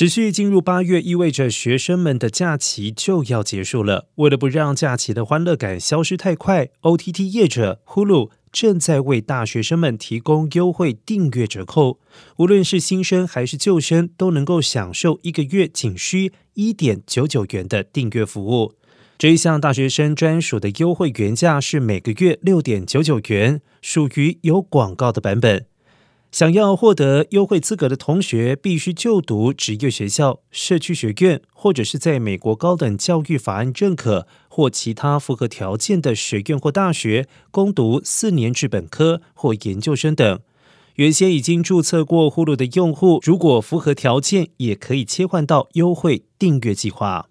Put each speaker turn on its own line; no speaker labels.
持续进入八月，意味着学生们的假期就要结束了。为了不让假期的欢乐感消失太快，OTT 业者 Hulu 正在为大学生们提供优惠订阅折扣，无论是新生还是旧生，都能够享受一个月仅需一点九九元的订阅服务。这一项大学生专属的优惠原价是每个月六点九九元，属于有广告的版本。想要获得优惠资格的同学，必须就读职业学校、社区学院，或者是在美国高等教育法案认可或其他符合条件的学院或大学攻读四年制本科或研究生等。原先已经注册过呼噜的用户，如果符合条件，也可以切换到优惠订阅计划。